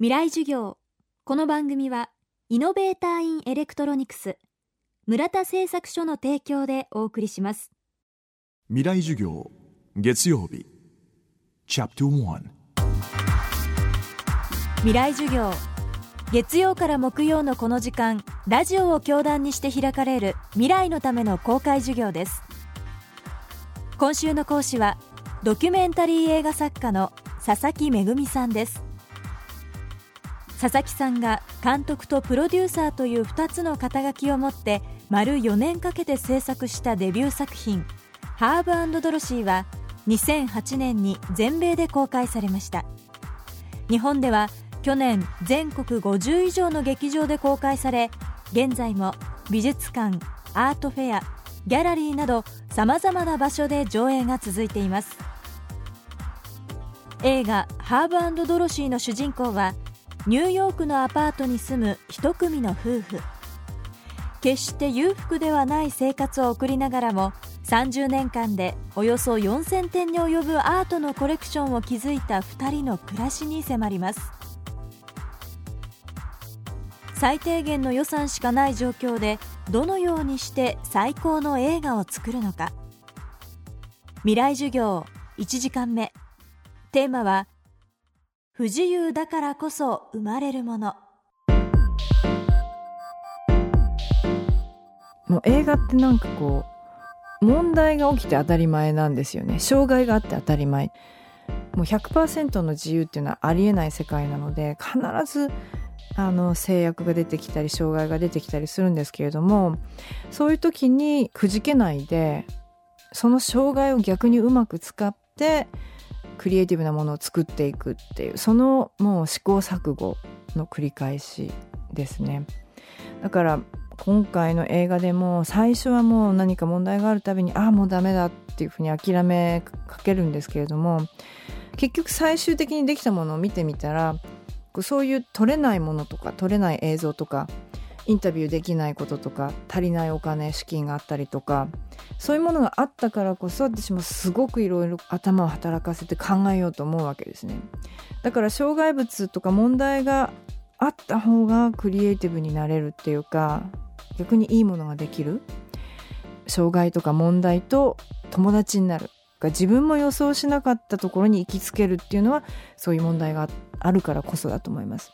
未来授業。この番組はイノベーターインエレクトロニクス村田製作所の提供でお送りします。未来授業月曜日チャプト1未来授業。月曜から木曜のこの時間ラジオを教壇にして開かれる未来のための公開授業です。今週の講師はドキュメンタリー映画作家の佐々木恵さんです佐々木さんが監督とプロデューサーという2つの肩書きを持って丸4年かけて制作したデビュー作品「ハーブドロシー」は2008年に全米で公開されました。日本では去年全国50以上の劇場で公開され現在も美術館アートフェアギャラリーなどさまざまな場所で上映が続いています。映画「ハーブドロシー」の主人公はニューヨークのアパートに住む一組の夫婦。決して裕福ではない生活を送りながらも30年間でおよそ4000点に及ぶアートのコレクションを築いた2人の暮らしに迫ります。最低限の予算しかない状況でどのようにして最高の映画を作るのか。未来授業1時間目。テーマは不自由だからこそ生まれるもの。もう映画ってなんかこう問題が起きて当たり前なんですよね。障害があって当たり前。もう100%の自由っていうのはありえない世界なので必ずあの制約が出てきたり障害が出てきたりするんですけれどもそういう時にくじけないでその障害を逆にうまく使ってクリエイティブなものを作っていくっていうそのもう試行錯誤の繰り返しですね。だから今回の映画でも最初はもう何か問題があるたびにああもうダメだっていうふうに諦めかけるんですけれども結局最終的にできたものを見てみたらそういう撮れないものとか撮れない映像とかインタビューできないこととか足りないお金資金があったりとかそういうものがあったからこそ私もすごくいろいろ頭を働かせて考えようと思うわけですね。だから障害物とか問題があった方がクリエイティブになれるっていうか逆にいいものができる。障害とか問題と友達になる自分も予想しなかったところに行きつけるっていうのはそういう問題があるからこそだと思います。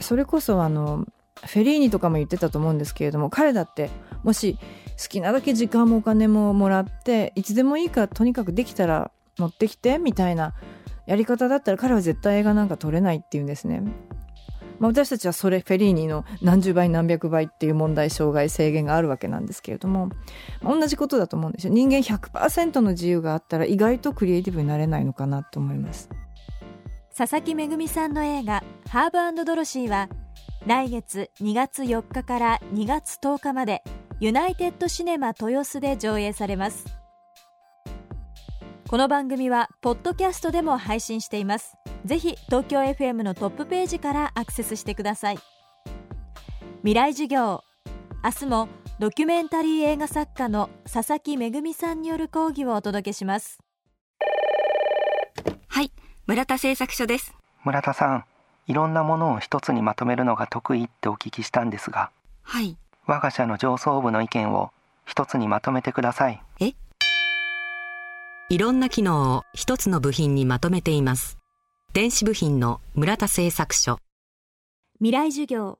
それこそあのフェリーニとかも言ってたと思うんですけれども彼だってもし好きなだけ時間もお金ももらっていつでもいいからとにかくできたら持ってきてみたいなやり方だったら彼は絶対映画なんか撮れないっていうんですね。まあ、私たちはそれフェリーニの何十倍何百倍っていう問題障害制限があるわけなんですけれども、同じことだと思うんですよ人間100%の自由があったら意外とクリエイティブになれないのかなと思います佐々木恵さんの映画「ハーブドロシー」は来月2月4日から2月10日までユナイテッドシネマ豊洲で上映されます。この番組はポッドキャストでも配信しています。ぜひ東京 FM のトップページからアクセスしてください。未来授業。明日もドキュメンタリー映画作家の佐々木恵さんによる講義をお届けします。はい。村田製作所です。村田さんいろんなものを一つにまとめるのが得意ってお聞きしたんですがはい。我が社の上層部の意見を一つにまとめてください。え？いろんな機能を一つの部品にまとめています。電子部品の村田製作所。未来授業。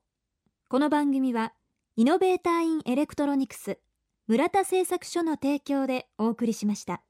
この番組はイノベーターインエレクトロニクス村田製作所の提供でお送りしました